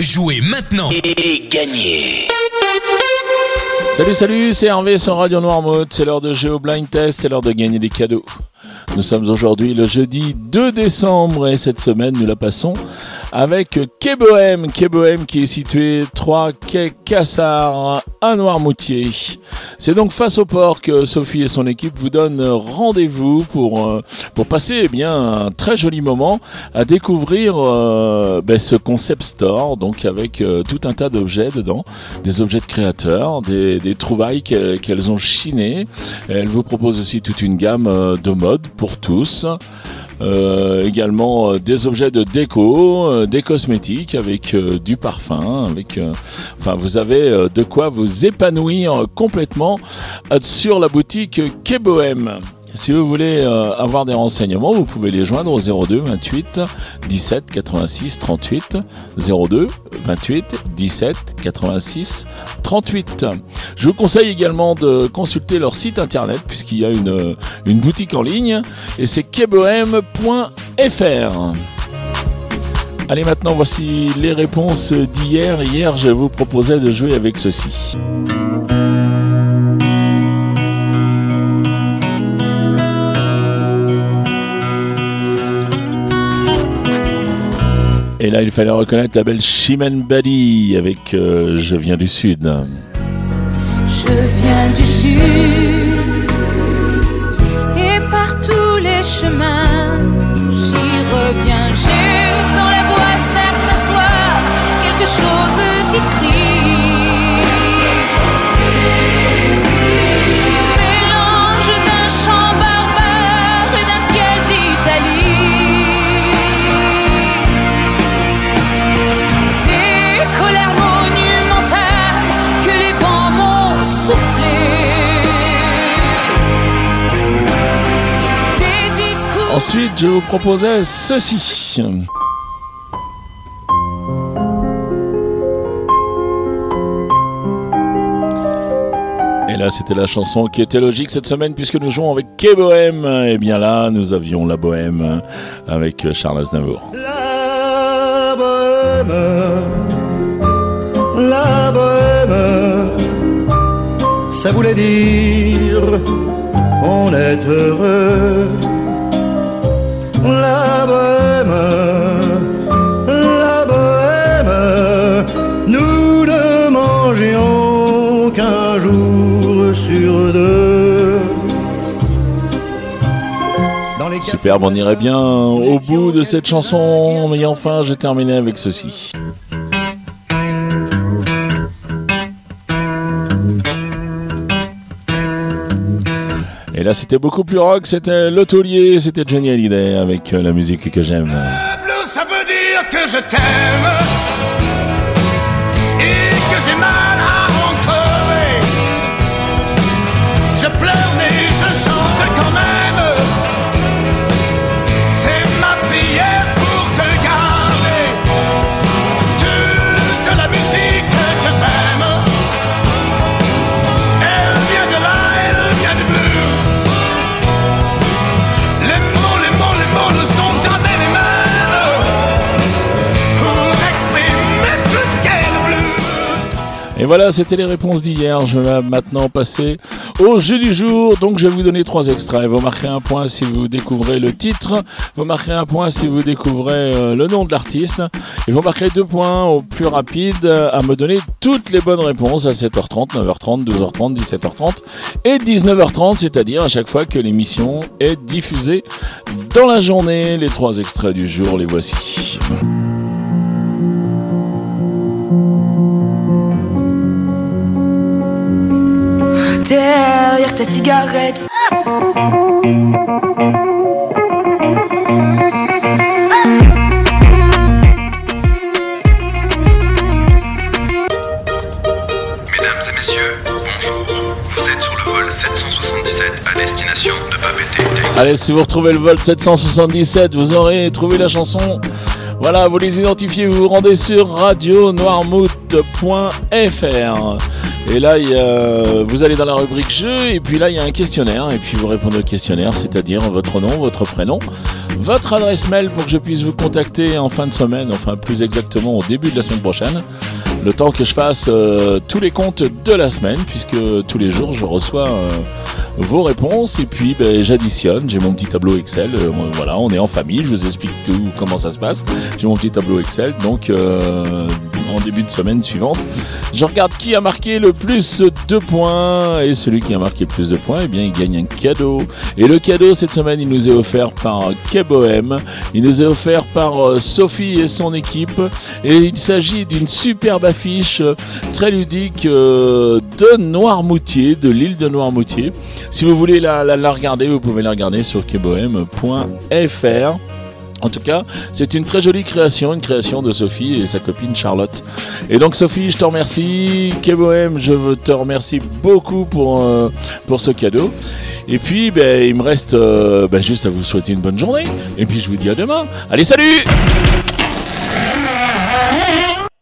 Jouez maintenant et gagnez Salut, salut, c'est Hervé sur Radio Noirmouth. C'est l'heure de Géo Blind Test, c'est l'heure de gagner des cadeaux. Nous sommes aujourd'hui le jeudi 2 décembre et cette semaine nous la passons avec Quai Bohème qui est situé 3 Quai Cassard à Noirmoutier. C'est donc face au port que Sophie et son équipe vous donnent rendez-vous pour euh, pour passer eh bien un très joli moment à découvrir euh, ben, ce concept store donc avec euh, tout un tas d'objets dedans, des objets de créateurs, des, des trouvailles qu'elles ont chinées. Elle vous propose aussi toute une gamme de mode pour tous. Euh, également euh, des objets de déco, euh, des cosmétiques avec du parfum, avec enfin vous avez de quoi vous épanouir complètement sur la boutique Quai si vous voulez euh, avoir des renseignements, vous pouvez les joindre au 02 28 17 86 38 02 28 17 86 38. Je vous conseille également de consulter leur site internet puisqu'il y a une, une boutique en ligne et c'est kebohem.fr. Allez maintenant voici les réponses d'hier. Hier je vous proposais de jouer avec ceci. Là, il fallait reconnaître la belle Chimène Bali avec euh, Je viens du Sud. Je viens du Sud et par tous les chemins, Ensuite, je vous proposais ceci. Et là, c'était la chanson qui était logique cette semaine puisque nous jouons avec Quai Bohème. Et bien là, nous avions la Bohème avec Charles Aznavour. La Bohème, la Bohème, ça voulait dire on est heureux Superbe, on irait bien au bout de cette chanson, mais enfin, j'ai terminé avec ceci. Et là, c'était beaucoup plus rock, c'était l'hôtelier, c'était Johnny Hallyday avec la musique que j'aime. Ça veut dire que je t'aime et que j'ai mal à en. Je pleure mais Et voilà, c'était les réponses d'hier. Je vais maintenant passer au jeu du jour. Donc, je vais vous donner trois extraits. Vous marquerez un point si vous découvrez le titre. Vous marquerez un point si vous découvrez euh, le nom de l'artiste. Et vous marquerez deux points au plus rapide euh, à me donner toutes les bonnes réponses à 7h30, 9h30, 12h30, 17h30 et 19h30, c'est-à-dire à chaque fois que l'émission est diffusée dans la journée. Les trois extraits du jour, les voici. Destination de Papeete. Allez, si vous retrouvez le vol 777, vous aurez trouvé la chanson. Voilà, vous les identifiez, vous vous rendez sur radionoirmouth.fr. Et là, vous allez dans la rubrique jeu, et puis là, il y a un questionnaire, et puis vous répondez au questionnaire, c'est-à-dire votre nom, votre prénom, votre adresse mail pour que je puisse vous contacter en fin de semaine, enfin plus exactement au début de la semaine prochaine. Le temps que je fasse euh, tous les comptes de la semaine, puisque tous les jours je reçois euh, vos réponses et puis ben, j'additionne. J'ai mon petit tableau Excel. euh, voilà, on est en famille. Je vous explique tout comment ça se passe. J'ai mon petit tableau Excel. Donc en début de semaine suivante, je regarde qui a marqué le plus de points et celui qui a marqué le plus de points, eh bien il gagne un cadeau. Et le cadeau cette semaine, il nous est offert par Kebohem. Il nous est offert par euh, Sophie et son équipe. Et il s'agit d'une superbe affiche euh, très ludique euh, de Noirmoutier, de l'île de Noirmoutier. Si vous voulez la, regarder, vous pouvez la regarder sur kebohem.fr. En tout cas, c'est une très jolie création, une création de Sophie et sa copine Charlotte. Et donc Sophie, je te remercie. Kebohem, je te remercie beaucoup pour, euh, pour ce cadeau. Et puis, ben, il me reste euh, ben, juste à vous souhaiter une bonne journée. Et puis, je vous dis à demain. Allez, salut